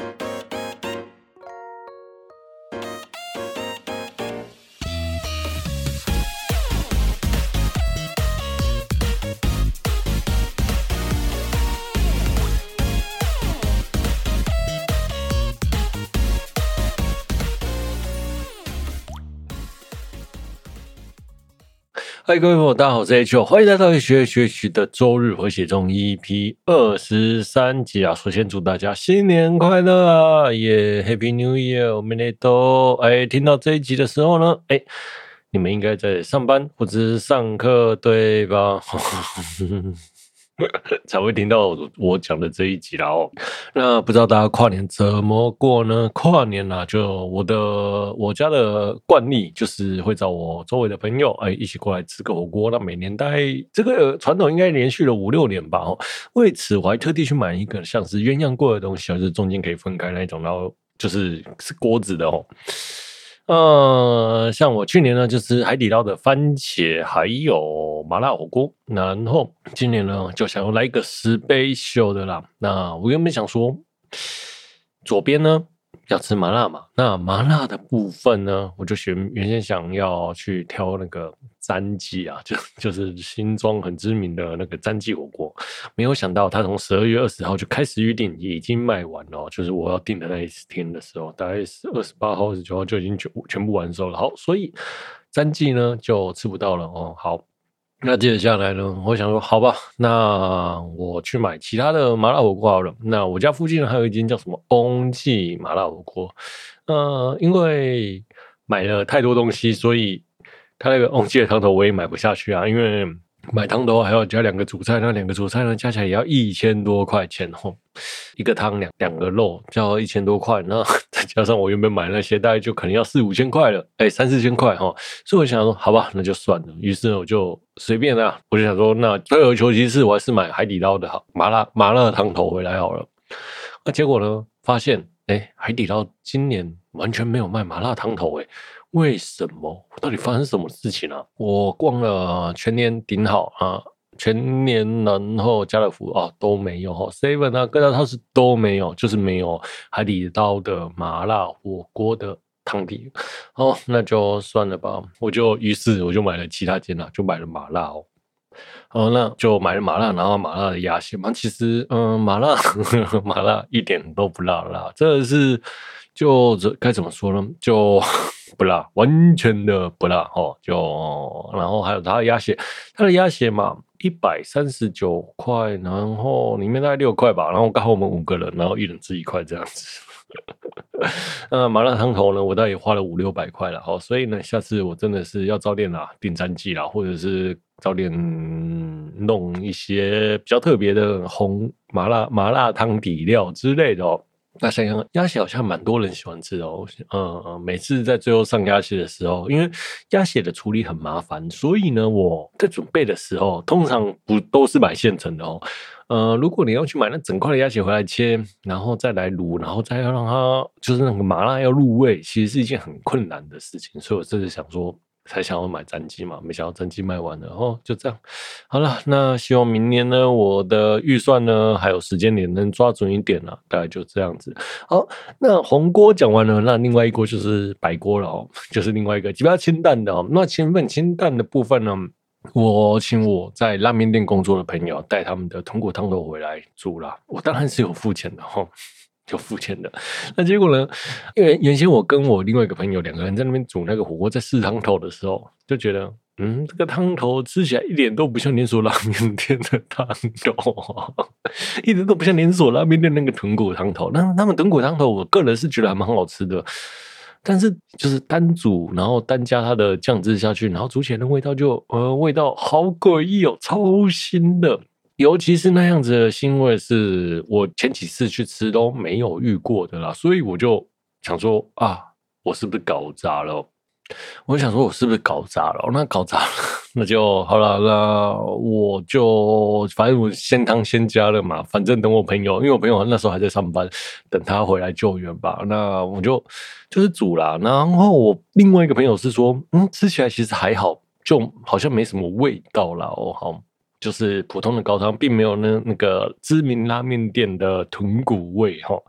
ん?嗨，各位朋友，大家好，我是 H，欢迎来到学学习的周日回血中 EP 二十三集啊！首先祝大家新年快乐啊！耶、Happy New Year！我们来都哎，听到这一集的时候呢，哎，你们应该在上班或者是上课对吧？才会听到我讲的这一集啦哦。那不知道大家跨年怎么过呢？跨年啊，就我的我家的惯例就是会找我周围的朋友哎一起过来吃个火锅。那每年大概这个传统应该连续了五六年吧哦。为此我还特地去买一个像是鸳鸯锅的东西，就是中间可以分开那一种，然后就是是锅子的哦。呃，像我去年呢，就是海底捞的番茄还有麻辣火锅，然后今年呢，就想要来一个 special 的啦。那我原本想说，左边呢。要吃麻辣嘛？那麻辣的部分呢？我就选原先想要去挑那个詹记啊，就就是新庄很知名的那个詹记火锅。没有想到，他从十二月二十号就开始预定，已经卖完了。就是我要订的那一天的时候，大概是二十八号、二十九号就已经全全部完售了。好，所以詹记呢就吃不到了哦。好。那接着下来呢，我想说，好吧，那我去买其他的麻辣火锅好了。那我家附近还有一间叫什么翁记麻辣火锅，呃，因为买了太多东西，所以他那个翁记的汤头我也买不下去啊，因为。买汤头还要加两个主菜，那两个主菜呢，加起来也要一千多块钱哦，一个汤两两个肉就要一千多块，那 再加上我原本买那些，大概就可能要四五千块了，哎，三四千块哈，所以我想说，好吧，那就算了。于是呢，我就随便啦，我就想说，那退而求其次，我还是买海底捞的好麻辣麻辣汤头回来好了。那结果呢，发现哎，海底捞今年完全没有卖麻辣汤头哎。为什么？到底发生什么事情啊？我逛了全年顶好啊，全年然后家乐福啊都没有哈，seven 啊各大超市都没有，就是没有海底捞的麻辣火锅的汤底。哦，那就算了吧。我就于是我就买了其他间了，就买了麻辣哦。哦，那就买了麻辣，然后麻辣的鸭血嘛。其实嗯，麻辣 麻辣一点都不辣辣，这是就这该怎么说呢？就。不辣，完全的不辣哦。就然后还有它的鸭血，它的鸭血嘛，一百三十九块，然后里面大概六块吧。然后刚好我们五个人，然后一人吃一块这样子。那 麻辣烫头呢，我大概也花了五六百块了。好，所以呢，下次我真的是要早点啦，订餐记啦，或者是早点弄一些比较特别的红麻辣麻辣汤底料之类的哦。那想想鸭血好像蛮多人喜欢吃的哦，嗯嗯，每次在最后上鸭血的时候，因为鸭血的处理很麻烦，所以呢，我在准备的时候通常不都是买现成的哦，呃，如果你要去买那整块的鸭血回来切，然后再来卤，然后再要让它就是那个麻辣要入味，其实是一件很困难的事情，所以我这是想说。才想要买詹记嘛，没想到詹记卖完了哦，就这样。好了，那希望明年呢，我的预算呢，还有时间点能抓准一点了，大概就这样子。好，那红锅讲完了，那另外一锅就是白锅了哦，就是另外一个比较清淡的哦。那前面清淡的部分呢，我请我在拉面店工作的朋友带他们的豚骨汤头回来煮啦，我当然是有付钱的哈。就付钱的，那结果呢？因为原先我跟我另外一个朋友两个人在那边煮那个火锅，在试汤头的时候，就觉得，嗯，这个汤头吃起来一点都不像连锁拉面店的汤头，一点都不像连锁拉面店那个豚骨汤头。那他们豚骨汤头，我个人是觉得还蛮好吃的，但是就是单煮，然后单加它的酱汁下去，然后煮起来的味道就，呃，味道好诡异哦，超腥的。尤其是那样子的腥味，是我前几次去吃都没有遇过的啦，所以我就想说啊，我是不是搞砸了？我想说，我是不是搞砸了？那搞砸了，那就好了。那我就反正我先汤先加了嘛，反正等我朋友，因为我朋友那时候还在上班，等他回来救援吧。那我就就是煮啦。然后我另外一个朋友是说，嗯，吃起来其实还好，就好像没什么味道啦。哦，好。就是普通的高汤，并没有那那个知名拉面店的豚骨味哈。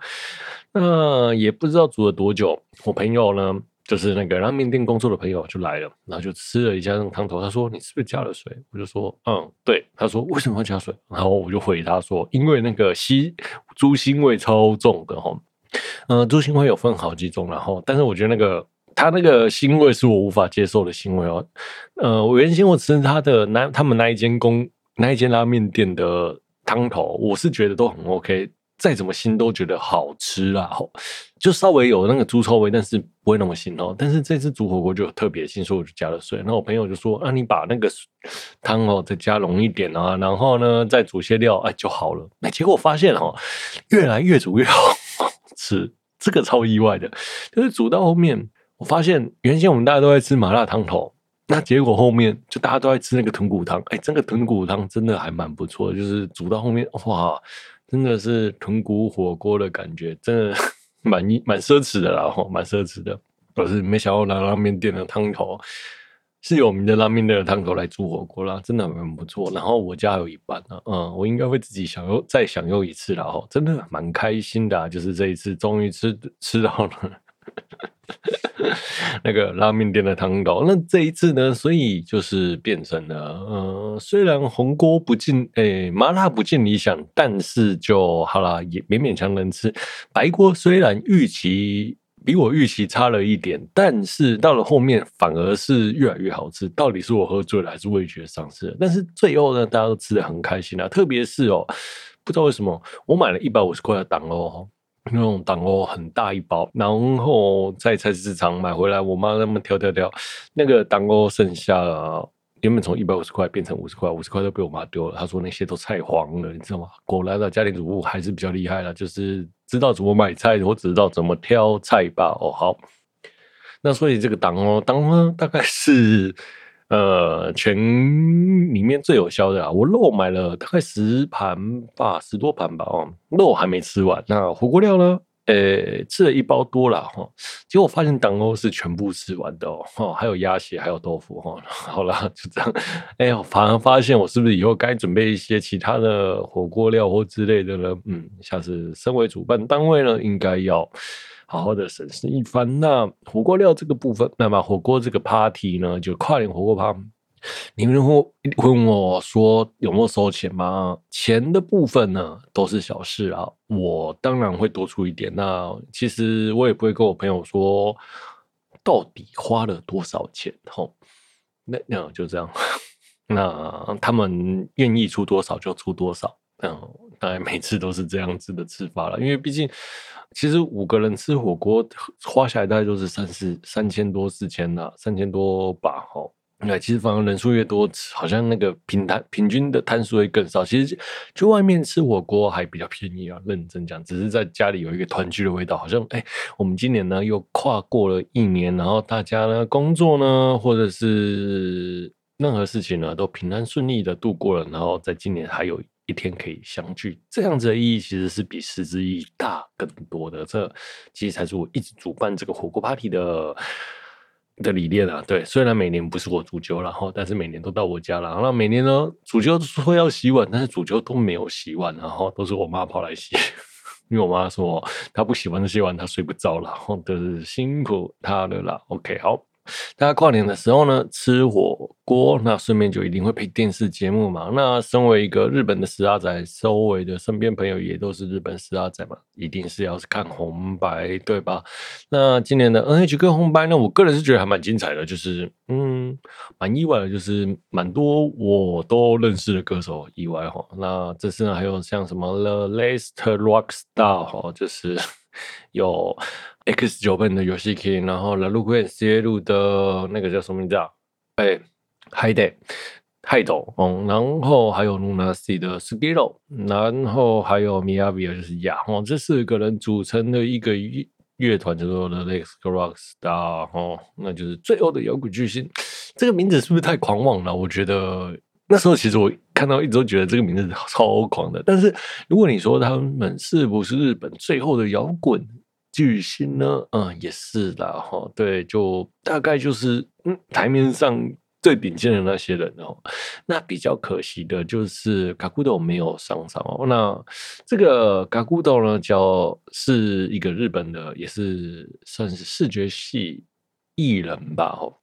那也不知道煮了多久，我朋友呢，就是那个拉面店工作的朋友就来了，然后就吃了一下那个汤头。他说：“你是不是加了水？”我就说：“嗯，对。”他说：“为什么要加水？”然后我就回他说：“因为那个腥猪腥味超重的哈。嗯，猪腥味有分好几种，然后但是我觉得那个他那个腥味是我无法接受的腥味哦。呃，我原先我吃他的那他们那一间公那一间拉面店的汤头，我是觉得都很 OK。”再怎么腥都觉得好吃啦，吼，就稍微有那个猪臭味，但是不会那么腥哦。但是这次煮火锅就特别腥，所以我就加了水。那我朋友就说：“啊，你把那个汤哦再加浓一点啊，然后呢再煮些料，哎就好了。”哎，结果我发现哦，越来越煮越好吃，这个超意外的。就是煮到后面，我发现原先我们大家都在吃麻辣汤头，那结果后面就大家都在吃那个豚骨汤。哎，这个豚骨汤真的还蛮不错，就是煮到后面哇。真的是豚骨火锅的感觉，真的 蛮蛮奢侈的啦，吼，蛮奢侈的。可是没想到拿拉面店的汤头是有名的拉面店的汤头来煮火锅啦，真的蛮不错。然后我家有一半呢，嗯，我应该会自己享用再享用一次啦，吼，真的蛮开心的，就是这一次终于吃吃到了。那个拉面店的汤头，那这一次呢，所以就是变成了，呃，虽然红锅不尽，诶、麻辣不尽理想，但是就好啦，也勉勉强能吃。白锅虽然预期比我预期差了一点，但是到了后面反而是越来越好吃。到底是我喝醉了，还是味觉丧失？但是最后呢，大家都吃得很开心啊，特别是哦，不知道为什么，我买了一百五十块的档哦。那种党欧很大一包，然后在菜市场买回来，我妈那么挑挑挑，那个党欧剩下了，原本从一百五十块变成五十块，五十块都被我妈丢了。她说那些都菜黄了，你知道吗？果然的家庭主妇还是比较厉害的，就是知道怎么买菜，或知道怎么挑菜吧。哦，好，那所以这个党欧党欧大概是。呃，全里面最有效的啊，我肉买了大概十盘吧，十多盘吧，哦，肉还没吃完。那火锅料呢？呃、欸，吃了一包多了哈，结果发现党欧是全部吃完的哦，还有鸭血，还有豆腐哈。好了，就这样。哎、我反而发现我是不是以后该准备一些其他的火锅料或之类的呢？嗯，下次身为主办单位呢，应该要。好好的审视一番。那火锅料这个部分，那么火锅这个 party 呢，就跨年火锅趴，你们会问我说有没有收钱吗？钱的部分呢，都是小事啊。我当然会多出一点。那其实我也不会跟我朋友说到底花了多少钱。吼，那那就这样。那他们愿意出多少就出多少。嗯，当然每次都是这样子的吃法了，因为毕竟。其实五个人吃火锅花下来大概就是三四三千多四千呐，三千多吧，哈。那其实反而人数越多，好像那个平摊平均的摊数会更少。其实就外面吃火锅还比较便宜啊，认真讲，只是在家里有一个团聚的味道。好像哎，我们今年呢又跨过了一年，然后大家呢工作呢或者是任何事情呢都平安顺利的度过了，然后在今年还有。一天可以相聚，这样子的意义其实是比实质意义大更多的。这其实才是我一直主办这个火锅 party 的的理念啊。对，虽然每年不是我主酒，然后但是每年都到我家了。然后每年呢，主酒说要洗碗，但是主酒都没有洗碗，然后都是我妈跑来洗，因为我妈说她不喜欢这些碗，她睡不着了，然后都是辛苦她了啦。OK，好。大家跨年的时候呢，吃火锅，那顺便就一定会配电视节目嘛。那身为一个日本的十阿仔，周围的身边朋友也都是日本十阿仔嘛，一定是要是看红白，对吧？那今年的 NHK 红白呢，我个人是觉得还蛮精彩的，就是嗯，蛮意外的，就是蛮多我都认识的歌手，意外哈。那这次呢，还有像什么 The Last Rockstar 哈，就是有。X-JAPAN 的 Yoshiki，然后来路片 CIELO 的那个叫什么名字啊？哎，HYDE HYDE 哦，然后还有 Luna C 的 SKILL，然后还有 MIYAVI 就是亚哦，这四个人组成的一个乐乐团叫做 The Last Rockstar 哦，那就是最后的摇滚巨星。这个名字是不是太狂妄了？我觉得那时候其实我看到一直都觉得这个名字超狂的。但是如果你说他们是不是日本最后的摇滚？巨星呢？嗯，也是的哈。对，就大概就是嗯，台面上最顶尖的那些人哦。那比较可惜的就是嘎古豆没有上场哦。那这个嘎古豆呢，叫是一个日本的，也是算是视觉系艺人吧哦。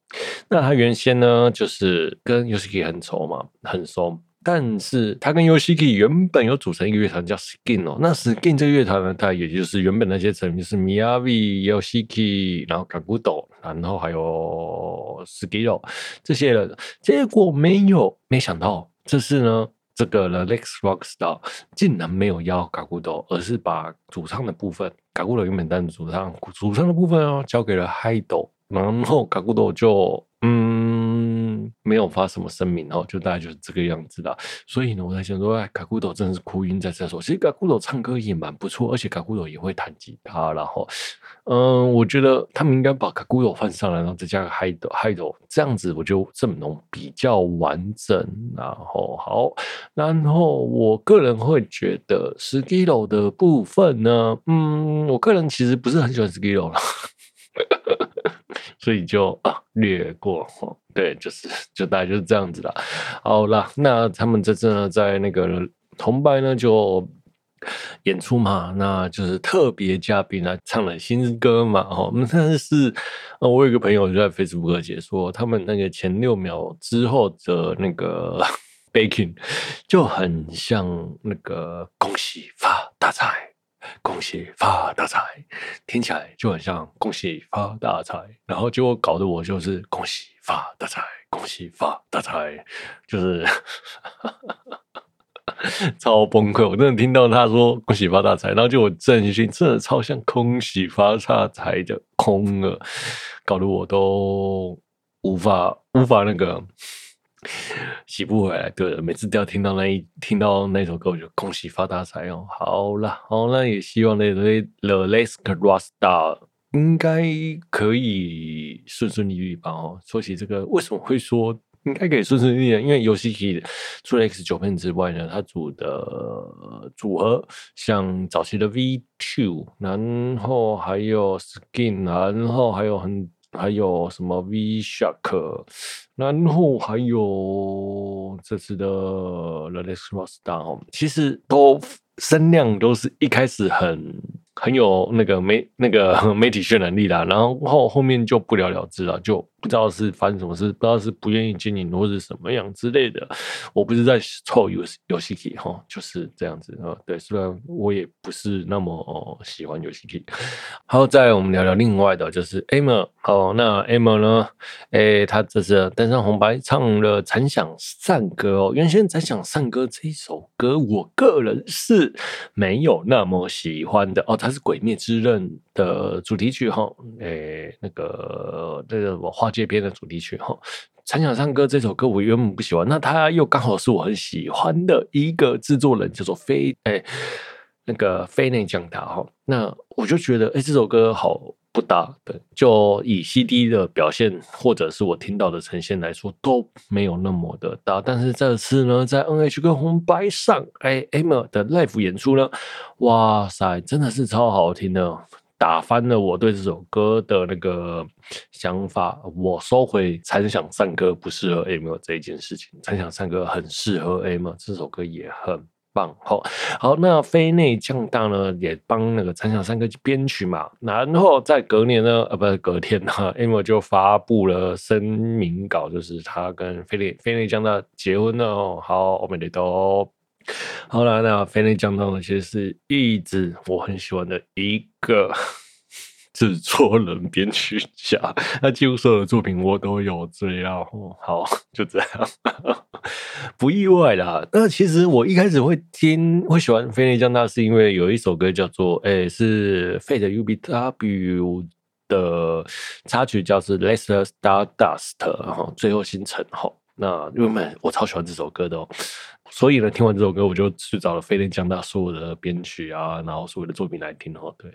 那他原先呢，就是跟 Yoshiki 很熟嘛，很熟。但是他跟 Yoshiki 原本有组成一个乐团叫 Skin 哦，那 Skin 这个乐团呢，它也就是原本那些成员就是 Miyavi、Yoshiki，然后 Kakuto，然后还有 Skiro 这些人，结果没有，没想到这次呢，这个 The Next Rockstar 竟然没有邀 Kakuto，而是把主唱的部分，Kakuto 原本担任主唱，主唱的部分哦，交给了 Haido，然后卡古朵就 嗯，没有发什么声明哦，就大概就是这个样子的。所以呢，我在想说，哎，卡古朵真的是哭晕在厕所。其实卡古朵唱歌也蛮不错，而且卡古朵也会弹吉他。然后，嗯，我觉得他们应该把卡古朵换上来，然后再加个嗨斗，嗨斗这样子，我觉得阵容比较完整。然后好，然后我个人会觉得 Skilo 的部分呢，嗯，我个人其实不是很喜欢 Skilo 了。所以就啊略过哦，对，就是就大概就是这样子啦。好啦，那他们这次呢，在那个红白呢就演出嘛，那就是特别嘉宾来唱了新歌嘛。哦，但是我有一个朋友就在 Facebook 解说，他们那个前六秒之后的那个 Baking 就很像那个恭喜发大财。恭喜发大财，听起来就很像恭喜发大财，然后结果搞得我就是恭喜发大财，恭喜发大财，就是 超崩溃。我真的听到他说恭喜发大财，然后就我真心真的超像恭喜发大财的空了，搞得我都无法无法那个。洗不回来，对了，每次都要听到那一听到那首歌，我就恭喜发大财哦。好了，好，那也希望那对 The Last Rockstar 应该可以顺顺利利吧。哦，说起这个，为什么会说应该可以顺顺利利？因为游戏机除了 X 九片之外呢，它组的组合像早期的 V Two，然后还有 Skin，然后还有很。还有什么 V Shock，然后还有这次的 The Next Rockstar，其实都声量都是一开始很。很有那个媒那个 媒体渲染力啦，然后后后面就不了了之了，就不知道是发生什么事，不知道是不愿意经营或是什么样之类的。我不是在臭游戏游戏机哈，就是这样子啊。对，虽然我也不是那么喜欢游戏机。好，再我们聊聊另外的，就是 Aimer。好，那 Aimer 呢？哎、欸，他这次登上红白，唱了《残响散歌》哦。原先《残响散歌》这一首歌，我个人是没有那么喜欢的哦。他是《鬼灭之刃》的主题曲哈，诶、那个这个我花界篇的主题曲哈，《残响唱歌》这首歌我原本不喜欢，那他又刚好是我很喜欢的一个制作人，叫做飞诶、那个飞内将达哈，那我就觉得诶、这首歌好。不大，对，就以 CD 的表现或者是我听到的呈现来说，都没有那么的大。但是这次呢，在 NH 跟红白上，哎，Aimer 的 Live 演出呢，哇塞，真的是超好听的，打翻了我对这首歌的那个想法。我收回残响散歌不适合 A M 这一件事情，残响散歌很适合 A M，这首歌也很。棒，好，好，那飞内将大呢也帮那个陈小三哥编曲嘛，然后在隔年呢，呃，不是隔天哈，Emo 就发布了声明稿，就是他跟飞内飞内将大结婚了哦，好，我们得都好了，那飞内将大呢其实是一直我很喜欢的一个。制作人、编曲家，那几乎所有的作品我都有追啊。好，就这样，不意外啦。那其实我一开始会听，会喜欢飞内将大，是因为有一首歌叫做，诶、是 Fate UBW 的插曲，叫做《Last Stardust》哈，最后星辰哈。那因为我超喜欢这首歌的哦，所以呢，听完这首歌，我就去找了飞内将大所有的编曲啊，然后所有的作品来听哦，对。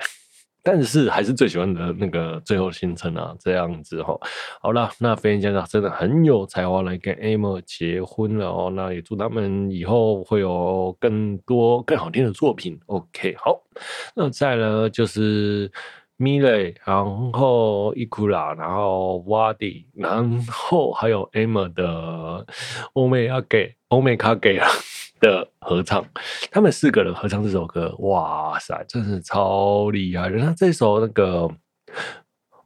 但是还是最喜欢的那个最后行程啊，这样子哈。好了，那飞行家长真的很有才华，来跟 Amy 结婚了哦。那也祝他们以后会有更多更好听的作品。OK，好，那再来就是米雷，然后伊库拉，然后瓦迪，然后还有 Emma 的欧美阿给欧美卡给的合唱，他们四个人合唱这首歌，哇塞，真是超厉害！那这首那个。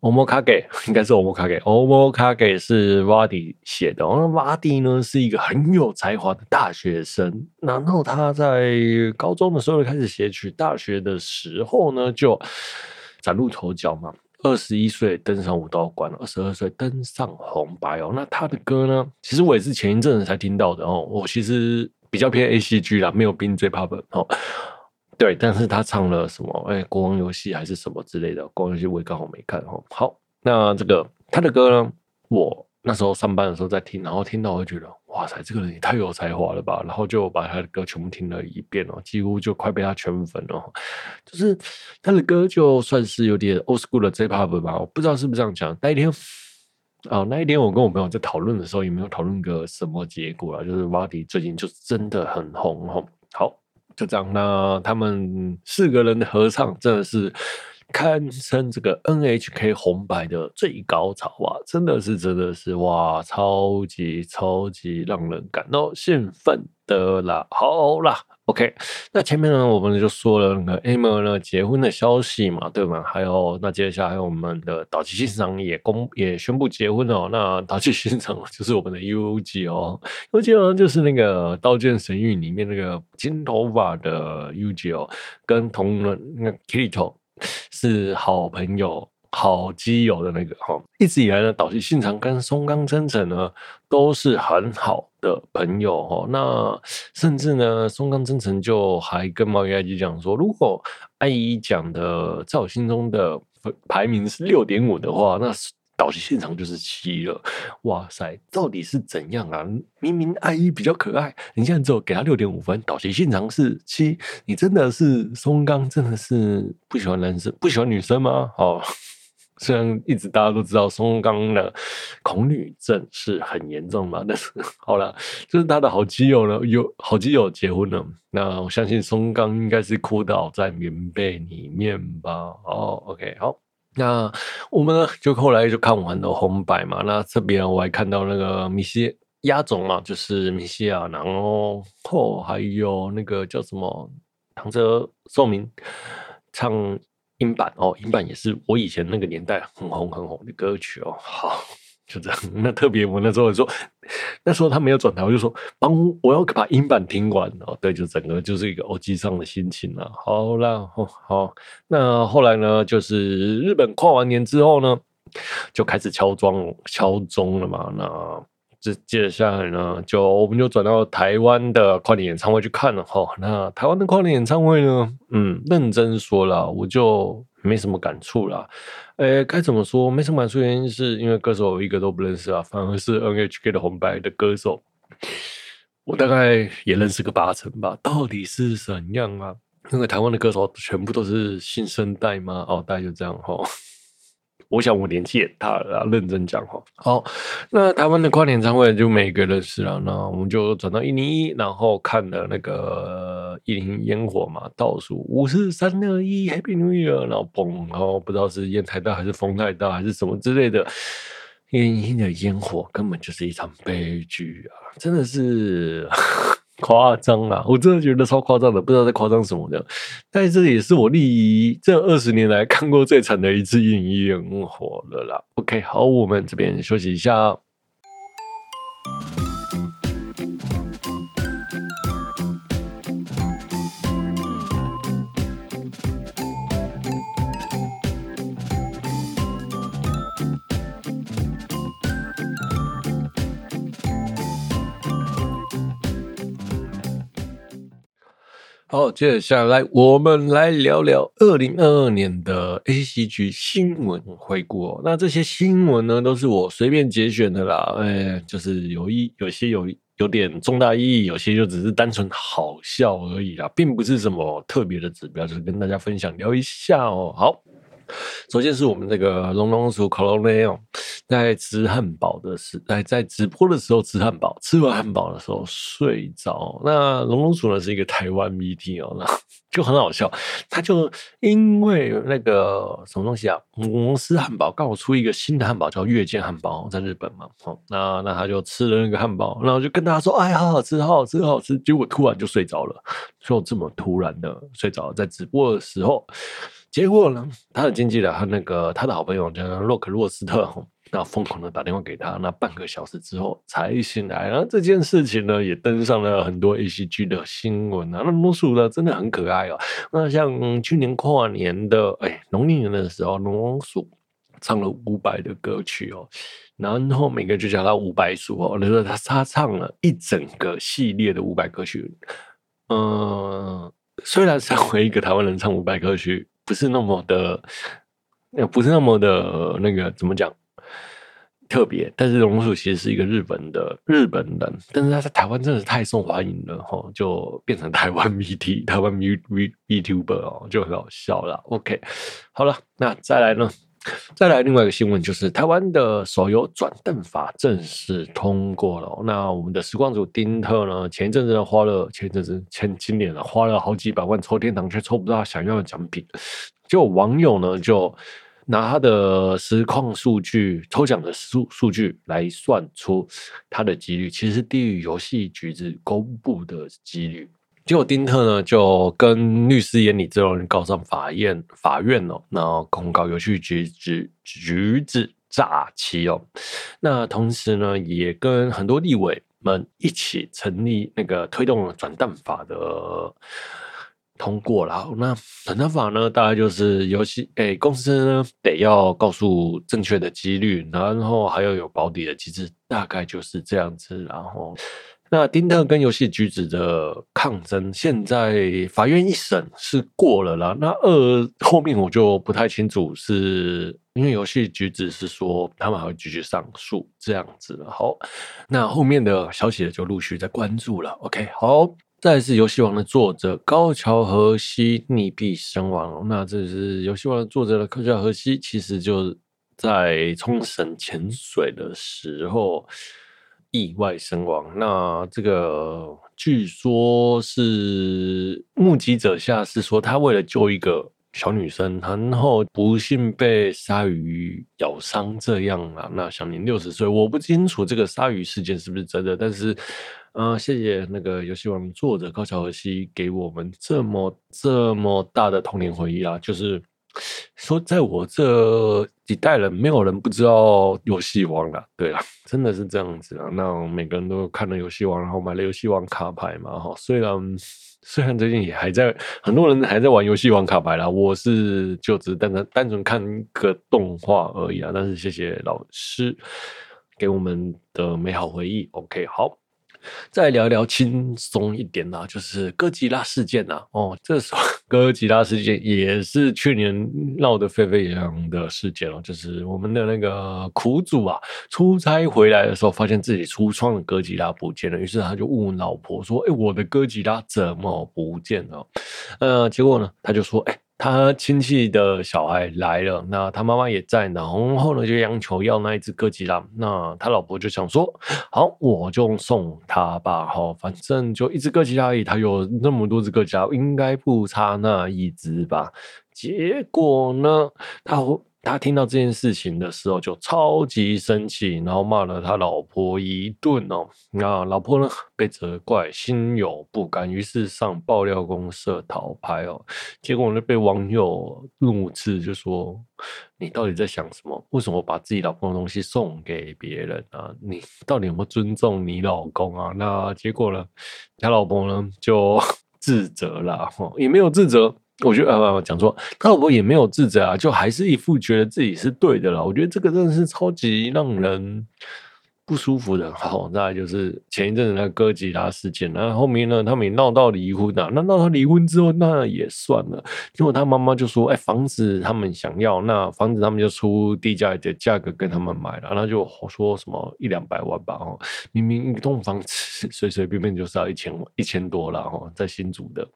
欧摩卡给应该是欧摩卡给，欧摩卡给是瓦迪写的。那瓦迪呢是一个很有才华的大学生，然后他在高中的时候就开始写曲，大学的时候呢就崭露头角嘛。二十一岁登上武道馆，二十二岁登上红白哦。那他的歌呢，其实我也是前一阵子才听到的哦。我其实比较偏 A C G 啦，没有冰追 pop 哦。对，但是他唱了什么？哎，国王游戏还是什么之类的？国王游戏我也刚好没看哦。好，那这个他的歌呢？我那时候上班的时候在听，然后听到我就觉得，哇塞，这个人也太有才华了吧！然后就把他的歌全部听了一遍哦，几乎就快被他圈粉了。就是他的歌就算是有点 old school 的 J-Pop 吧，我不知道是不是这样讲。那一天啊，那一天我跟我朋友在讨论的时候，有没有讨论个什么结果啊？就是瓦迪最近就真的很红哦。好。就这样，那他们四个人的合唱真的是堪称这个 NHK 红白的最高潮啊！真的是，真的是哇，超级超级让人感到兴奋的啦！好啦。OK，那前面呢，我们就说了那个 Emma 呢结婚的消息嘛，对吗？还有那接下来我们的岛崎信长也公也宣布结婚哦。那岛崎信长就是我们的 U G 哦，U G 就是那个《刀剑神域》里面那个金头发的 U G 哦，跟同人那 Kirito 是好朋友。好基友的那个哈，一直以来呢，岛崎信长跟松冈真澄呢都是很好的朋友哈。那甚至呢，松冈真澄就还跟毛利爱姬讲说，如果爱姨讲的在我心中的排名是六点五的话，那岛崎信长就是七了。哇塞，到底是怎样啊？明明爱姨比较可爱，你现在只有给他六点五分，岛崎信长是七，你真的是松冈真的是不喜欢男生不喜欢女生吗？哦。虽然一直大家都知道松冈的恐女症是很严重嘛，但是好了，就是他的好基友呢，有好基友结婚了，那我相信松冈应该是哭倒在棉被里面吧。哦，OK，好，那我们呢就后来就看完了红白嘛，那这边我还看到那个米西亚总嘛，就是米西亚，然后后还有那个叫什么唐泽寿明唱。英版哦，英版也是我以前那个年代很红很红的歌曲哦。好，就这样。那特别我那时候说，那时候他没有转台，我就说帮我要把英版听完哦。对，就整个就是一个欧吉桑的心情了。好啦，哦好，那后来呢，就是日本跨完年之后呢，就开始敲钟敲钟了嘛。那这接下来呢，就我们就转到台湾的跨年演唱会去看了哈。那台湾的跨年演唱会呢，嗯，认真说了，我就没什么感触啦。诶，该怎么说？没什么感触，原因是因为歌手我一个都不认识啊，反而是 NHK 的红白的歌手，我大概也认识个八成吧。到底是怎样啊？因为台湾的歌手全部都是新生代吗？哦，大概就这样哈。我想我年纪也大了，认真讲哈。好，那台湾的跨年演唱会就每个认识了。那我们就转到一零一，然后看了那个一零一烟火嘛，倒数五四三二一，Happy New Year，然后嘣，然后不知道是烟太大还是风太大还是什么之类的，一零一的烟火根本就是一场悲剧啊！真的是。夸张啊！我真的觉得超夸张的，不知道在夸张什么的。但这也是我历这二十年来看过最惨的一次影院火了啦。OK，好，我们这边休息一下。好，接下来，我们来聊聊二零二二年的 ACG 新闻回顾哦。那这些新闻呢，都是我随便节选的啦。哎，就是有一有些有有点重大意义，有些就只是单纯好笑而已啦，并不是什么特别的指标，就是跟大家分享聊一下哦。好，首先是我们这个龙龙鼠 Colonel 在吃汉堡的时，在在直播的时候吃汉堡，吃完汉堡的时候睡着。那龙龙鼠呢是一个台湾 VT 哦，那 就很好笑。他就因为那个什么东西啊，摩斯汉堡刚好出一个新的汉堡叫月见汉堡，在日本嘛。好，那那他就吃了那个汉堡，然后就跟大家说：“哎，好好吃，好好吃，好好吃。”结果突然就睡着了，就这么突然的睡着，在直播的时候。结果呢，他的经纪人和那个他的好朋友叫洛克洛斯特。那疯狂的打电话给他，那半个小时之后才醒来。然后这件事情呢，也登上了 很多 ACG 的新闻啊。那龙鼠呢，真的很可爱哦。那像去年跨年的，哎，农历年的时候，龙鼠唱了五百的歌曲哦。然后每个就叫他五百叔哦，你说他他唱了一整个系列的五百歌曲。嗯，虽然身为一个台湾人唱五百歌曲，不是那么的，不是那么的那个怎么讲？特别，但是龙鼠其实是一个日本的日本人，但是他在台湾真的是太受欢迎了哈，就变成台湾 VT 台湾 V V VTuber 哦，就很好笑了。OK，好了，那再来呢？再来另外一个新闻就是台湾的手游转凳法正式通过了。那我们的时光组丁特呢，前一阵子花了前一阵子前今年了花了好几百万抽天堂，却抽不到他想要的奖品，就网友呢就。拿他的实况数据、抽奖的数数据来算出他的几率，其实是低于游戏局子公布的几率。结果丁特呢就跟律师严厉之后告上法院，法院哦，然后控告游戏橘子橘子诈欺哦。那同时呢，也跟很多立委们一起成立那个推动转蛋法的。通过了，那转蛋法呢？大概就是游戏诶，公司呢得要告诉正确的几率，然后还要有保底的机制，大概就是这样子。然后，那丁特跟游戏橘子的抗争，现在法院一审是过了啦。那二后面我就不太清楚是，因为游戏橘子是说他们还会继续上诉这样子。好，那后面的消息就陆续在关注了。OK，好。再来是游戏王的作者高桥和希溺毙身亡。那这是游戏王的作者的高桥和希，其实就在冲绳潜水的时候意外身亡。那这个据说是目击者下是说，他为了救一个小女生，然后不幸被鲨鱼咬伤，这样啊。那享年六十岁，我不清楚这个鲨鱼事件是不是真的，但是。嗯、谢谢那个游戏王作者高桥和希给我们这么这么大的童年回忆啊！就是说，在我这几代人，没有人不知道游戏王了。对啊，真的是这样子啊。那每个人都看了游戏王，然后买了游戏王卡牌嘛。哈，虽然虽然最近也还在，很多人还在玩游戏王卡牌啦。我是就只是单纯单纯看一个动画而已啊。但是谢谢老师给我们的美好回忆。OK，好。再聊聊轻松一点啦，就是哥吉拉事件呐。哦，这时候 哥吉拉事件也是去年闹得沸沸扬扬的事件哦。就是我们的那个苦主啊，出差回来的时候，发现自己橱窗的哥吉拉不见了，于是他就问问老婆说：“哎，我的哥吉拉怎么不见了？”呃，结果呢，他就说：“哎。”他亲戚的小孩来了，那他妈妈也在，然后呢就央求要那一只哥吉拉，那他老婆就想说，好，我就送他吧，哈，反正就一只哥吉拉而已，他有那么多只哥吉拉，应该不差那一只吧？结果呢，他。他听到这件事情的时候就超级生气，然后骂了他老婆一顿哦。那老婆呢被责怪，心有不甘，于是上爆料公社讨拍哦。结果呢被网友怒斥，就说：“你到底在想什么？为什么把自己老公的东西送给别人啊？你到底有没有尊重你老公啊？”那结果呢，他老婆呢就 自责了，也没有自责。我觉得呃，讲错，他老婆也没有自责啊，就还是一副觉得自己是对的了。我觉得这个真的是超级让人不舒服的。好，再来就是前一阵子那哥吉拉事件，然后后面呢，他们也闹到离婚啊。那闹到离婚之后，那也算了，结果他妈妈就说：“哎，房子他们想要，那房子他们就出低价的价格跟他们买了。”然后就说什么一两百万吧，哦，明明一栋房子 随随便便就是要一千一千多了，哦，在新竹的。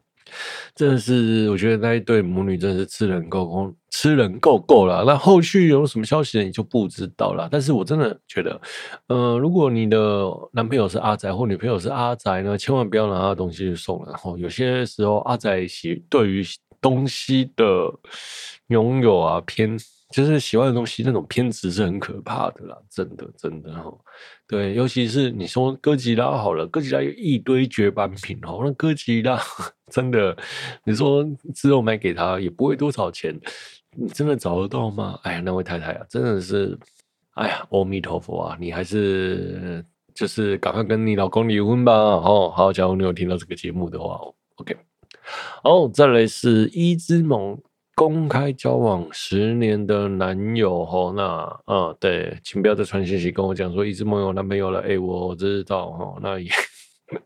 真的是，我觉得那一对母女真是吃人够够，吃人够够了。那后续有什么消息，你就不知道了。但是我真的觉得，呃，如果你的男朋友是阿宅或女朋友是阿宅呢，千万不要拿他的东西去送。然后有些时候，阿宅喜对于东西的拥有啊偏。就是喜欢的东西，那种偏执是很可怕的啦，真的真的哈。对，尤其是你说哥吉拉好了，哥吉拉有一堆绝版品哦，那哥吉拉 真的，你说之后买给他也不会多少钱，你真的找得到吗？哎呀，那位太太啊，真的是，哎呀，阿弥陀佛啊，你还是就是赶快跟你老公离婚吧。哦，好，假如你有听到这个节目的话，OK。哦，再来是伊之萌。公开交往十年的男友哦，那啊对，请不要再传信息跟我讲说一直没有男朋友了。哎、欸，我知道哈，那也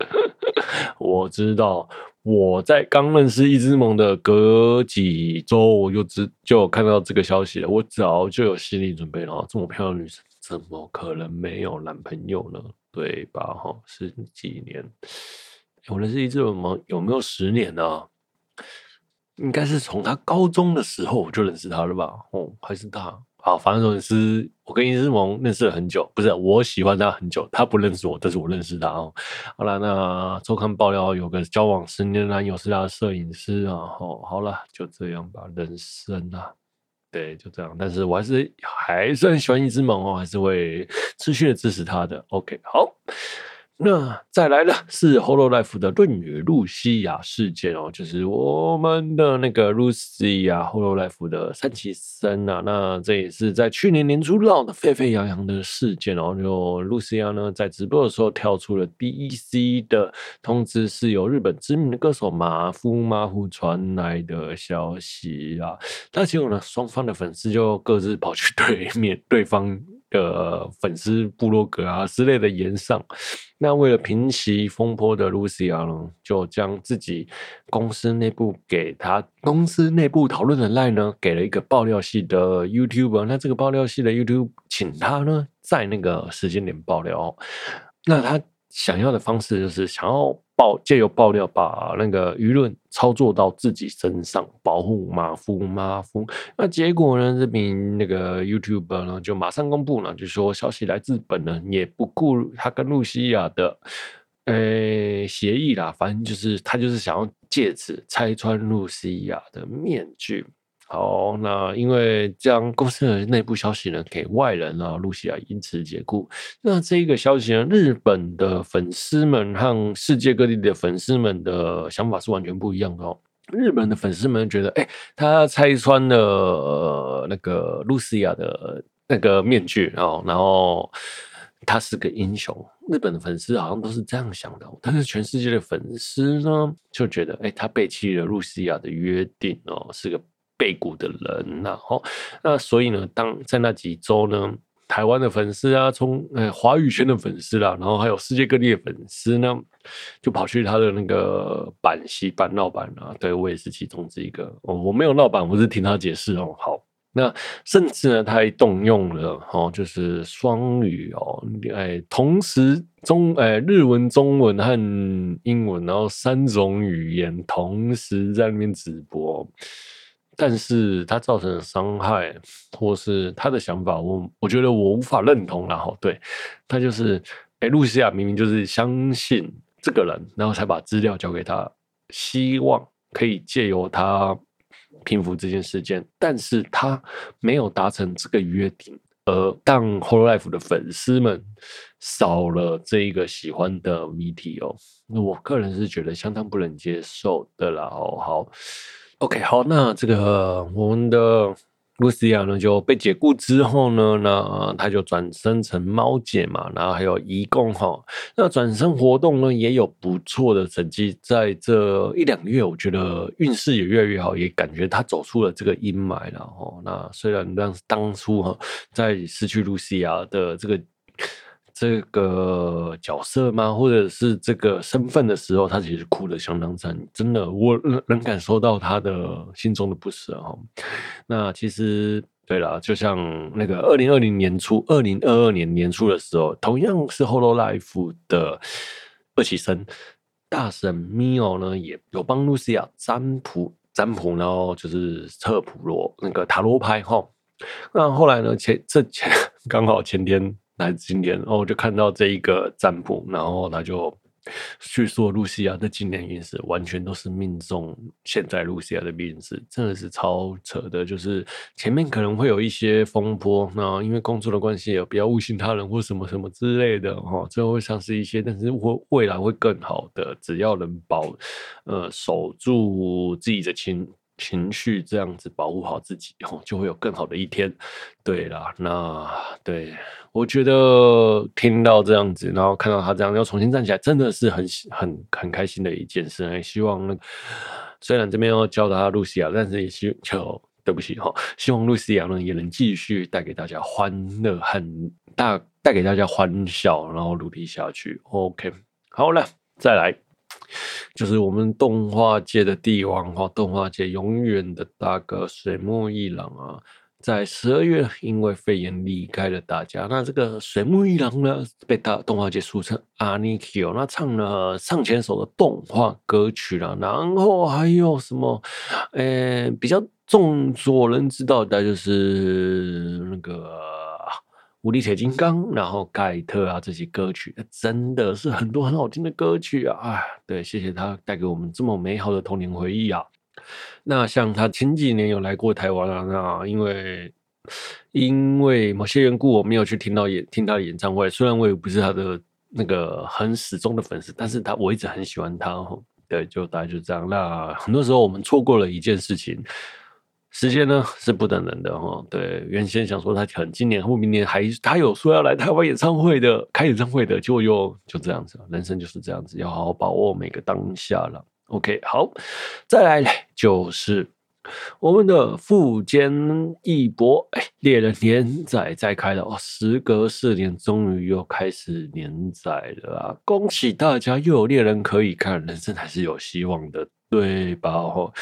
我知道，我在刚认识一之萌的隔几周，我就知就看到这个消息了。我早就有心理准备了，这么漂亮的女生怎么可能没有男朋友呢？对吧？哈，十几年，我认识一之萌有没有十年呢？应该是从他高中的时候我就认识他了吧？哦，还是他好，反正总之我跟伊之萌认识了很久，不是我喜欢他很久，他不认识我，但是我认识他哦。好了，那周刊爆料有个交往十年的男友是他的摄影师啊。哦，好了，就这样吧，人生啊，对，就这样。但是我还是还是很喜欢伊之萌哦，还是会持续的支持他的。OK，好。那再来呢是 Hololive 的论语露西亚事件哦，就是我们的那个露西亚 Hololive 的三期生啊，那这也是在去年年初闹得沸沸扬扬的事件哦。就露西亚呢，在直播的时候跳出了 DEC 的通知，是由日本知名的歌手马夫马夫传来的消息啊。那结果呢，双方的粉丝就各自跑去对面对方。的粉丝部落格啊之类的言上，那为了平息风波的露西亚呢，就将自己公司内部给他公司内部讨论的 LINE 呢，给了一个爆料系的 YouTube。那这个爆料系的 YouTube 请他呢，在那个时间点爆料。那他想要的方式就是想要。爆借由爆料把那个舆论操作到自己身上，保护马夫马夫。那结果呢？这名那个 YouTuber 呢，就马上公布了，就说消息来自本人，也不顾他跟露西亚的呃协议啦，反正就是他就是想要借此拆穿露西亚的面具。好，那因为将公司的内部消息呢给外人啊，露西亚因此解雇。那这一个消息呢，日本的粉丝们和世界各地的粉丝们的想法是完全不一样的哦。日本的粉丝们觉得，哎、他拆穿了、那个露西亚的那个面具哦，然后他是个英雄。日本的粉丝好像都是这样想的，但是全世界的粉丝呢就觉得，哎、他背弃了露西亚的约定哦，是个。背骨的人呐，哦，那所以呢，当在那几周呢，台湾的粉丝啊，从呃华语圈的粉丝啦，然后还有世界各地的粉丝呢，就跑去他的那个板戏板闹板啊，对我也是其中之一个，哦，我没有闹板，我是听他解释哦。好，那甚至呢，他还动用了哦，就是双语哦，哎，同时中哎日文、中文和英文，然后三种语言同时在那边直播。但是他造成的伤害，或是他的想法，我我觉得我无法认同。然后，对他就是，哎，露西亚明明就是相信这个人，然后才把资料交给他，希望可以借由他平复这件事件。但是他没有达成这个约定，而让 Hololive 的粉丝们少了这一个喜欢的谜题哦。那我个人是觉得相当不能接受的啦。哦，好。OK，好，那这个我们的露西亚呢就被解雇之后呢，那他就转生成猫姐嘛，然后还有移工哈，那转生活动呢也有不错的成绩，在这一两个月，我觉得运势也越来越好，也感觉他走出了这个阴霾了哈。那虽然当当初哈在失去露西亚的这个。这个角色吗？或者是这个身份的时候，他其实哭得相当惨，真的，我能能感受到他的心中的不舍哈。那其实对了，就像那个二零二零年初、二零二二年年初的时候，同样是 Hololive 的二期生，大神 Mio 呢也有帮露西亚占卜占卜，然后就是测普罗那个塔罗牌哈。那后来呢，前这前 刚好前天来今天，哦，就看到这一个占卜，然后他就。据说露西亚的今年运势完全都是命中现在露西亚的运势，真的是超扯的。就是前面可能会有一些风波，那因为工作的关系，也不要误信他人或什么什么之类的哈。最后会丧失一些，但是会未来会更好的，只要能保呃守住自己的情情绪，这样子保护好自己，哦，就会有更好的一天。对啦，那对。我觉得听到这样子，然后看到他这样要重新站起来，真的是很很很开心的一件事。也希望那个，虽然这边要教他露西亚，但是也希就对不起哈，希望露西亚呢也能继续带给大家欢乐，很大带给大家欢笑，然后努力下去。OK，好了，再来就是我们动画界的帝王哈，动画界永远的大哥水木一郎啊。在十二月，因为肺炎离开了大家。那这个水木一郎呢，被大动画界俗称阿尼 Q，那唱了上千首的动画歌曲了。然后还有什么？呃，比较众所人知道的，就是那个无敌铁金刚，然后盖特啊这些歌曲，真的是很多很好听的歌曲啊！哎，对，谢谢他带给我们这么美好的童年回忆啊！那像他前几年有来过台湾啊，那因为因为某些缘故，我没有去听到演听他的演唱会。虽然我也不是他的那个很始终的粉丝，但是他我一直很喜欢他。对，就大概就这样。那很多时候我们错过了一件事情，时间呢是不等人的哈。对，原先想说他可能今年或明年还他有说要来台湾演唱会的，开演唱会的，就又就这样子。人生就是这样子，要好好把握每个当下了。OK，好，再来，就是我们的富坚义博，哎，猎人连载再开了哦，时隔四年，终于又开始连载了啊！恭喜大家，又有猎人可以看，人生还是有希望的。对吧？哦，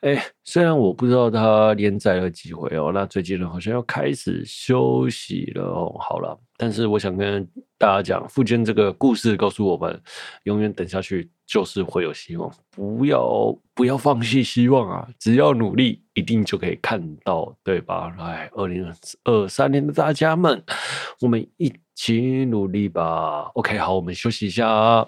哎，虽然我不知道他连载了几回哦，那最近呢好像要开始休息了哦。好了，但是我想跟大家讲，富坚这个故事告诉我们，永远等下去就是会有希望，不要不要放弃希望啊！只要努力，一定就可以看到，对吧？来，二零二三年的大家们，我们一起努力吧。OK，好，我们休息一下。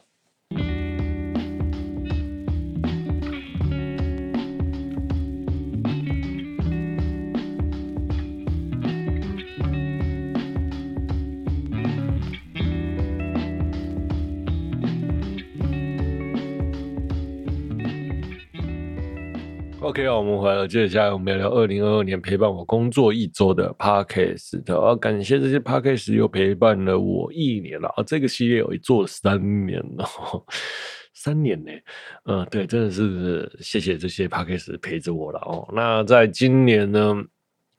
OK，我们回来了。接下来我们要聊二零二二年陪伴我工作一周的 Podcast 的啊，感谢这些 Podcast 又陪伴了我一年了啊。这个系列我做了三年了，三年呢。嗯，对，真的是谢谢这些 Podcast 陪着我了哦。那在今年呢？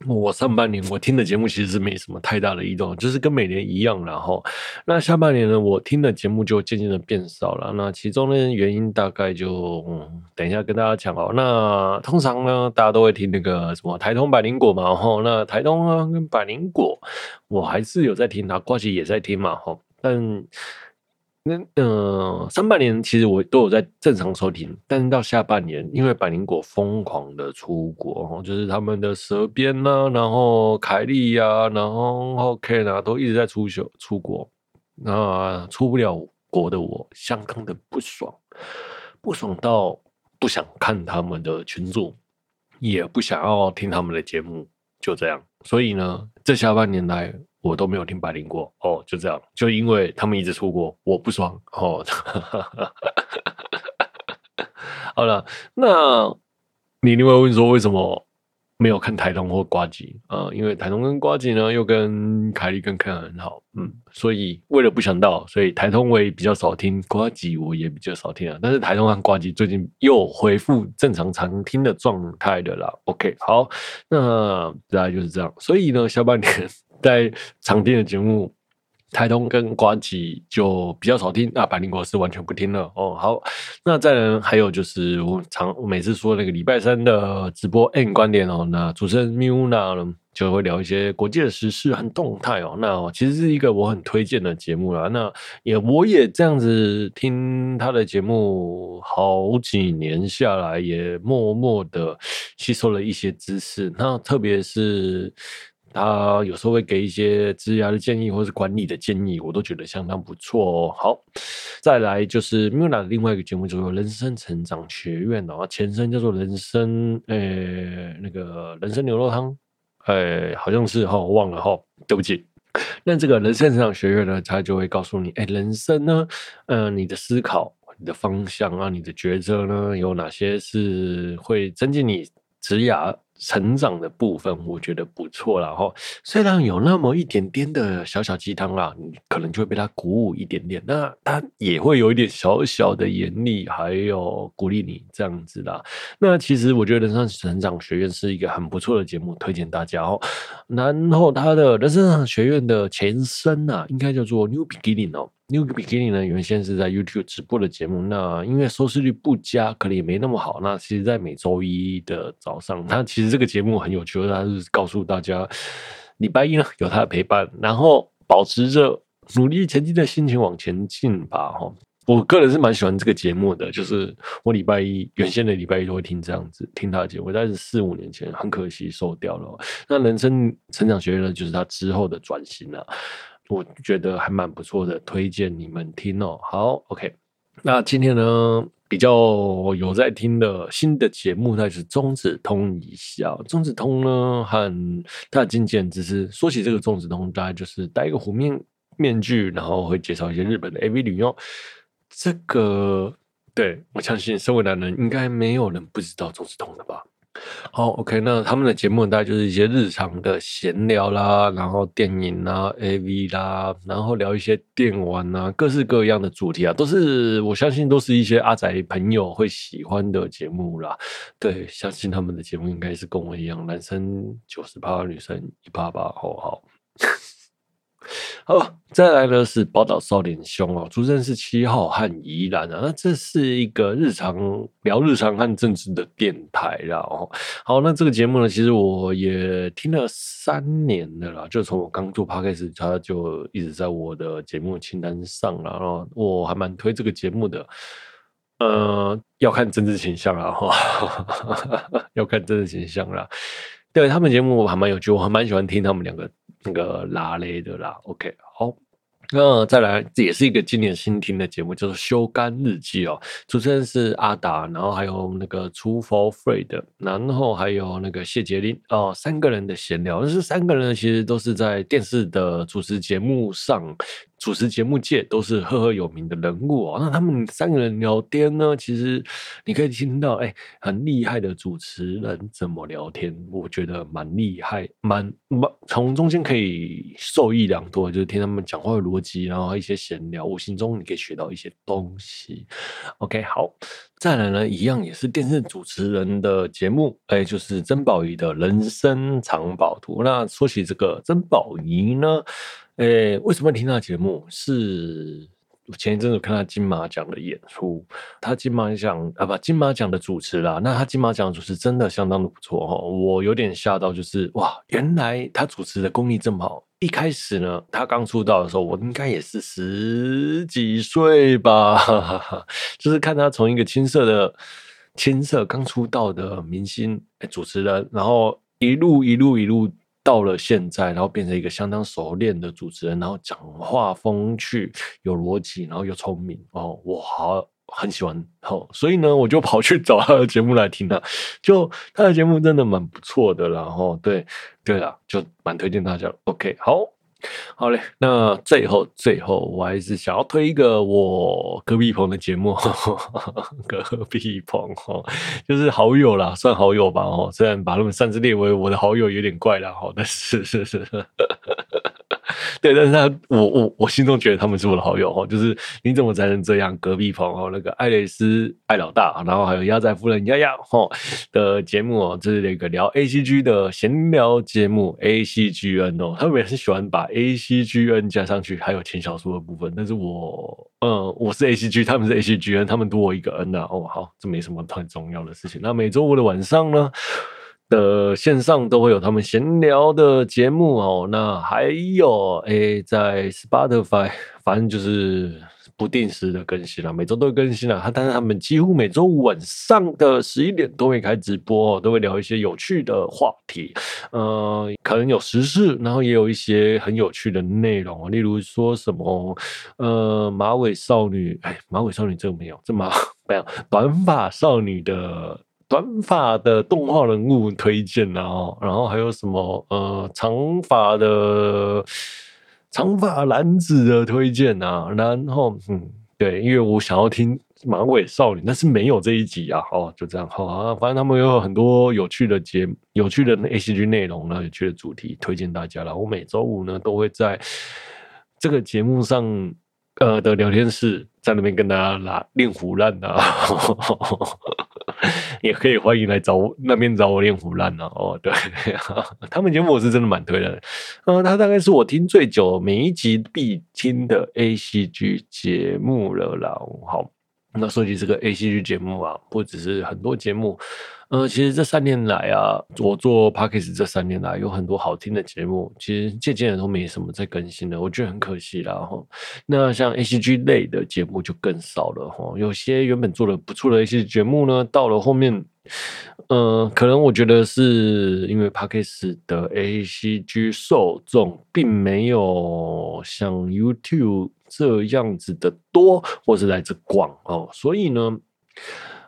我上半年我听的节目其实是没什么太大的异动，就是跟每年一样。然后，那下半年呢，我听的节目就渐渐的变少了。那其中的原因大概就，嗯，等一下跟大家讲哦。那通常呢，大家都会听那个什么台通百灵果嘛，吼。那台通啊跟百灵果，我还是有在听，他呱吉也在听嘛，吼。但那呃，上半年其实我都有在正常收听，但是到下半年，因为百灵果疯狂的出国，就是他们的蛇编呐，然后凯莉呀，然后 OK 啊，都一直在出秀出国，那出不了国的我相当的不爽，不爽到不想看他们的群组，也不想要听他们的节目，就这样。所以呢，这下半年来。我都没有听百灵过哦，就这样，就因为他们一直出国，我不爽哦。好了，那你另外问说为什么没有看台东或瓜吉啊？因为台东跟瓜吉呢又跟凯莉跟 Ken 很好，嗯，所以为了不想到，所以台东我也比较少听，瓜吉我也比较少听啊。但是台东和瓜吉最近又恢复正常常听的状态的啦。OK，好，那大概就是这样。所以呢，下半年。在常听的节目，台通跟瓜吉就比较少听，那百灵果是完全不听了哦。好，那再来还有就是我常每次说那个礼拜三的直播 N 观点哦，那主持人 Miuna 就会聊一些国际的时事和动态哦。那其实是一个我很推荐的节目啦。那也我也这样子听他的节目好几年下来，也默默的吸收了一些知识。那特别是。他有时候会给一些职涯的建议，或是管理的建议，我都觉得相当不错哦。好，再来就是 Miula 的另外一个节目，叫做人生成长学院哦，前身叫做人生，呃、欸，那个人生牛肉汤，呃、欸，好像是哈，我忘了哈，对不起。那这个人生成长学院呢，他就会告诉你，哎、人生呢，嗯、你的思考、你的方向啊，你的抉择呢，有哪些是会增进你职涯成长的部分，我觉得不错了哈。虽然有那么一点点的小小鸡汤啦，你可能就会被他鼓舞一点点。那他也会有一点小小的严厉，还有鼓励你这样子啦。那其实我觉得人生成长学院是一个很不错的节目，推荐大家哦。然后他的人生成长学院的前身啊，应该叫做 New Beginning 哦。New Beginning 呢，原先是在 YouTube 直播的节目，那因为收视率不佳，可能也没那么好。那其实，在每周一的早上，它其实这个节目很有趣，它是告诉大家，礼拜一呢有它的陪伴，然后保持着努力前进的心情往前进吧。哈，我个人是蛮喜欢这个节目的，就是我礼拜一原先的礼拜一都会听这样子听他的节目，但是四五年前很可惜收掉了。那人生成长学院呢，就是他之后的转型了。我觉得还蛮不错的，推荐你们听哦。好，OK，那今天呢，比较有在听的新的节目，那就是中子通一下。中子通呢，和他的经纪人只是说起这个中子通，大概就是戴一个湖面面具，然后会介绍一些日本的 AV 女优。这个，对，我相信身为男人，应该没有人不知道中子通的吧。好，OK，那他们的节目大概就是一些日常的闲聊啦，然后电影啦、AV 啦，然后聊一些电玩啊，各式各样的主题啊，都是我相信都是一些阿宅朋友会喜欢的节目啦。对，相信他们的节目应该是跟我一样，男生九十八，女生一八八，好好。好，再来呢是宝岛少年兄哦，主持人是七号和宜兰啊，那这是一个日常聊日常和政治的电台啦哦。好，那这个节目呢，其实我也听了三年了啦，就从我刚做 p o d c a s 他就一直在我的节目清单上了，然后我还蛮推这个节目的。呃，要看政治倾向啦哈，要看政治形象啦。对他们节目我还蛮有趣，我还蛮喜欢听他们两个。那个拉雷的啦，OK，好，那再来，这也是一个今年新听的节目，叫做《修干日记》哦。主持人是阿达，然后还有那个厨佛 Fred，然后还有那个谢杰林哦，三个人的闲聊。就是三个人其实都是在电视的主持节目上。主持节目界都是赫赫有名的人物哦，那他们三个人聊天呢，其实你可以听到，哎，很厉害的主持人怎么聊天，我觉得蛮厉害，蛮蛮从中间可以受益良多，就是听他们讲话的逻辑，然后一些闲聊，无形中你可以学到一些东西。OK，好，再来呢，一样也是电视主持人的节目，哎，就是曾宝仪的人生藏宝图。那说起这个曾宝仪呢？诶、为什么听他节目？是我前一阵子看他金马奖的演出，他金马奖啊不，金马奖的主持啦。那他金马奖主持真的相当的不错哈，我有点吓到，就是哇，原来他主持的功力这么好。一开始呢，他刚出道的时候，我应该也是十几岁吧，就是看他从一个青涩的青涩刚出道的明星、欸、主持人，然后一路一路一路。到了现在，然后变成一个相当熟练的主持人，然后讲话风趣、有逻辑，然后又聪明哦，我好很喜欢哦，所以呢，我就跑去找他的节目来听他，就他的节目真的蛮不错的，然后对对啊，就蛮推荐大家。OK，好。好嘞，那最后最后，我还是想要推一个我隔壁棚的节目，隔壁棚哈，就是好友啦，算好友吧哦，虽然把他们擅自列为我的好友有点怪了，哈，但是是是是。对，但是他我我我心中觉得他们是我的好友哈，就是你怎么才能这样？隔壁棚哦，那个爱蕾丝爱老大，然后还有鸭仔夫人丫丫哈的节目哦，这是那个聊 A C G 的闲聊节目 A C G N 哦，他们也很喜欢把 A C G N 加上去，还有轻小说的部分。但是我嗯，我是 A C G，他们是 A C G N，他们多我一个 N 啊。哦，好，这没什么太重要的事情。那每周五的晚上呢？的线上都会有他们闲聊的节目哦。那还有诶，在 Spotify，反正就是。不定时的更新了，每周都会更新了。他但是他们几乎每周晚上的十一点都会开直播，都会聊一些有趣的话题。呃，可能有时事，然后也有一些很有趣的内容，例如说什么呃马尾少女，哎，马尾少女这个没有，这马 没有短发少女的短发的动画人物推荐，啊然后还有什么呃长发的。长发男子的推荐啊，然后嗯，对，因为我想要听马尾少女，但是没有这一集啊，哦，就这样，好啊，反正他们有很多有趣的节、有趣的 ACG 内容呢，有趣的主题推荐大家了。我每周五呢都会在这个节目上，呃的聊天室，在那边跟大家拉练胡烂啊。也可以欢迎来找我那边找我练腐烂呢哦，对，他们节目我是真的蛮推的，呃，他大概是我听最久每一集必听的 ACG 节目了啦。好，那说起这个 ACG 节目啊，不只是很多节目。呃，其实这三年来啊，我做 Podcast 这三年来有很多好听的节目，其实渐渐的都没什么在更新了，我觉得很可惜啦哈。那像 ACG 类的节目就更少了哈，有些原本做的不错的 ACG 节目呢，到了后面，呃，可能我觉得是因为 Podcast 的 ACG 受众并没有像 YouTube 这样子的多，或是来自广哦，所以呢。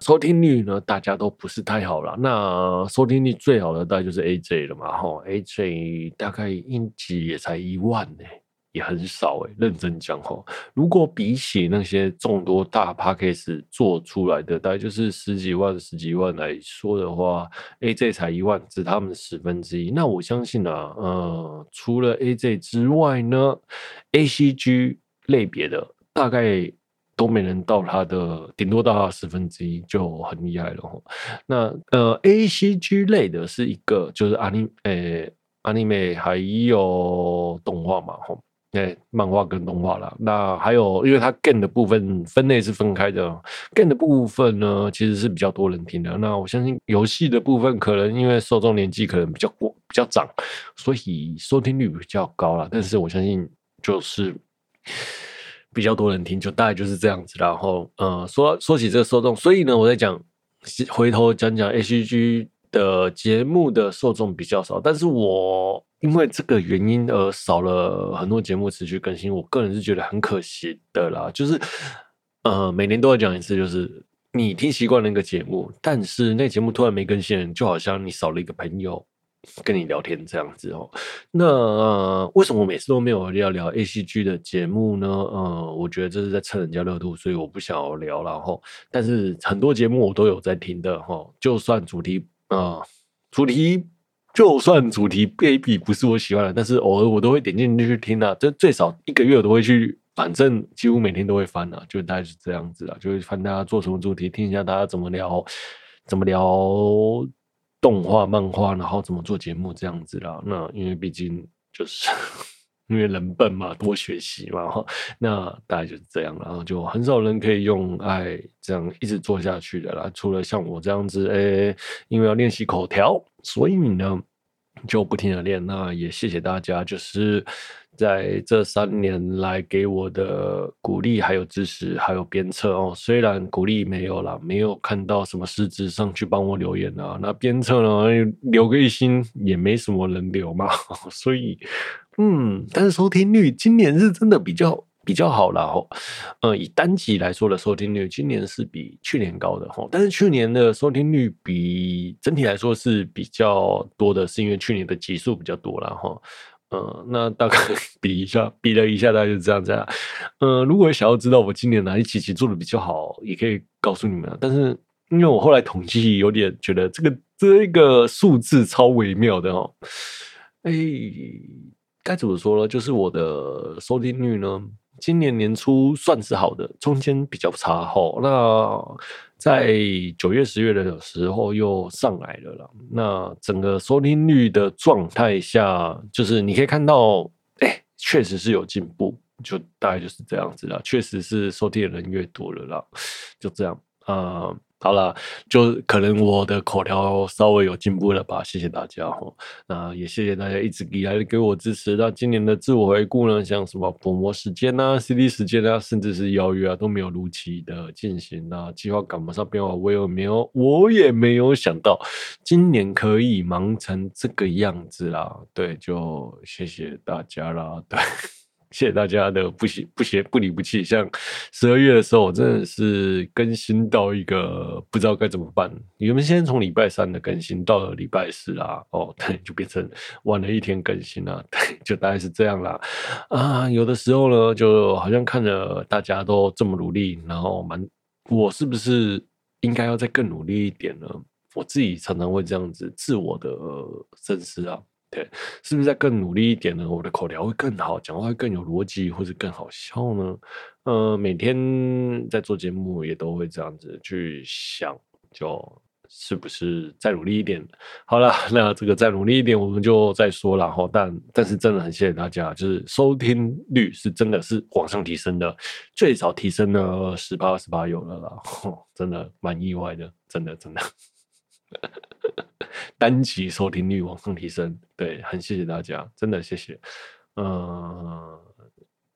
收听率呢，大家都不是太好了。那收听率最好的大概就是 AJ 了嘛，吼，AJ 大概一集也才一万呢，也很少诶。认真讲吼，如果比起那些众多大 Podcast 做出来的，大概就是十几万、十几万来说的话，AJ 才一万，只他们十分之一。那我相信啊，呃，除了 AJ 之外呢，ACG 类别的大概。都没能到他的，顶多到他十分之一就很厉害了。那呃，A C G 类的是一个，就是阿尼诶，阿尼美还有动画嘛，吼，诶，漫画跟动画啦。那还有，因为它 game 的部分分类是分开的，game 的部分呢其实是比较多人听的。那我相信游戏的部分可能因为受众年纪可能比较过比较长，所以收听率比较高啦。但是我相信就是。比较多人听，就大概就是这样子。然后，呃，说说起这个受众，所以呢，我在讲，回头讲讲 ACG 的节目的受众比较少，但是我因为这个原因而少了很多节目持续更新，我个人是觉得很可惜的啦。就是，呃，每年都要讲一次，就是你听习惯那个节目，但是那节目突然没更新，就好像你少了一个朋友。跟你聊天这样子哦，那、呃、为什么我每次都没有要聊 ACG 的节目呢？呃，我觉得这是在蹭人家热度，所以我不想要聊了哈。但是很多节目我都有在听的哈，就算主题啊、呃，主题就算主题 baby 不是我喜欢的，但是偶尔我都会点进去听啊。这最少一个月我都会去，反正几乎每天都会翻啊，就大概是这样子啊，就会翻大家做什么主题，听一下大家怎么聊，怎么聊。动画、漫画，然后怎么做节目这样子啦？那因为毕竟就是 因为人笨嘛，多学习嘛哈。那大概就是这样，然后就很少人可以用爱这样一直做下去的啦。除了像我这样子，哎、因为要练习口条，所以呢就不停的练。那也谢谢大家，就是。在这三年来给我的鼓励，还有支持，还有鞭策哦。虽然鼓励没有啦，没有看到什么实质上去帮我留言啊。那鞭策呢，留个一星也没什么人留嘛。所以，嗯，但是收听率今年是真的比较比较好了哦。呃，以单集来说的收听率，今年是比去年高的哈。但是去年的收听率比整体来说是比较多的，是因为去年的集数比较多了哈。嗯，那大概比一下，比了一下，大概就这样子啊。嗯，如果想要知道我今年哪一期期做的比较好，也可以告诉你们。但是因为我后来统计，有点觉得这个这个数字超微妙的哦。哎，该怎么说呢？就是我的收听率呢，今年年初算是好的，中间比较差哦。那在九月、十月的时候又上来了啦。那整个收听率的状态下，就是你可以看到，哎，确实是有进步，就大概就是这样子啦。确实是收听的人越多了啦，就这样啊。好了，就可能我的口条稍微有进步了吧，谢谢大家哈。那也谢谢大家一直以来给我支持。那今年的自我回顾呢，像什么播魔时间啊、CD 时间啊，甚至是邀约啊，都没有如期的进行。那计划赶不上变化，我也没有，我也没有想到今年可以忙成这个样子啦。对，就谢谢大家啦。对。谢谢大家的不嫌不嫌不离不弃。像十二月的时候，我真的是更新到一个不知道该怎么办。你们先从礼拜三的更新到了礼拜四啊，哦，对，就变成晚了一天更新了，对，就大概是这样啦。啊，有的时候呢，就好像看着大家都这么努力，然后蛮，我是不是应该要再更努力一点呢？我自己常常会这样子自我的深思啊。对，是不是再更努力一点呢？我的口条会更好，讲话会更有逻辑，或者更好笑呢？呃，每天在做节目也都会这样子去想，就是不是再努力一点？好了，那这个再努力一点，我们就再说了哈。但但是真的很谢谢大家，就是收听率是真的是往上提升的，最少提升了十八、十八有了啦，真的蛮意外的，真的真的。单集收听率往上提升，对，很谢谢大家，真的谢谢。嗯、呃，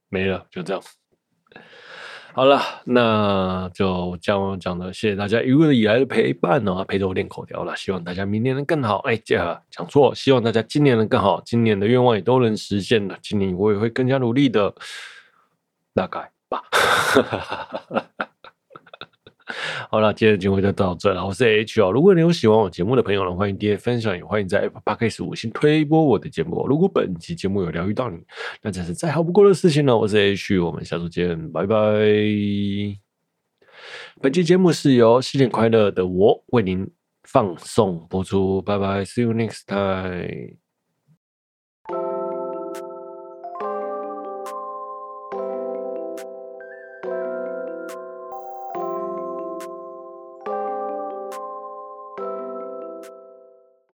没了，就这样。好了，那就这样讲的，谢谢大家一路以来的陪伴呢，陪着我练口条了。希望大家明年能更好。哎，这讲错，希望大家今年能更好，今年的愿望也都能实现了。今年我也会更加努力的，大概吧。好了，今天的节目就到这了。我是 H 哦。如果你有喜欢我节目的朋友呢，欢迎点分享，也欢迎在 Apple Podcast 五星推播我的节目。如果本期节目有疗愈到你，那真是再好不过的事情了。我是 H，我们下周见，拜拜。本期节目是由新年快乐的我为您放送播出，拜拜，See you next time。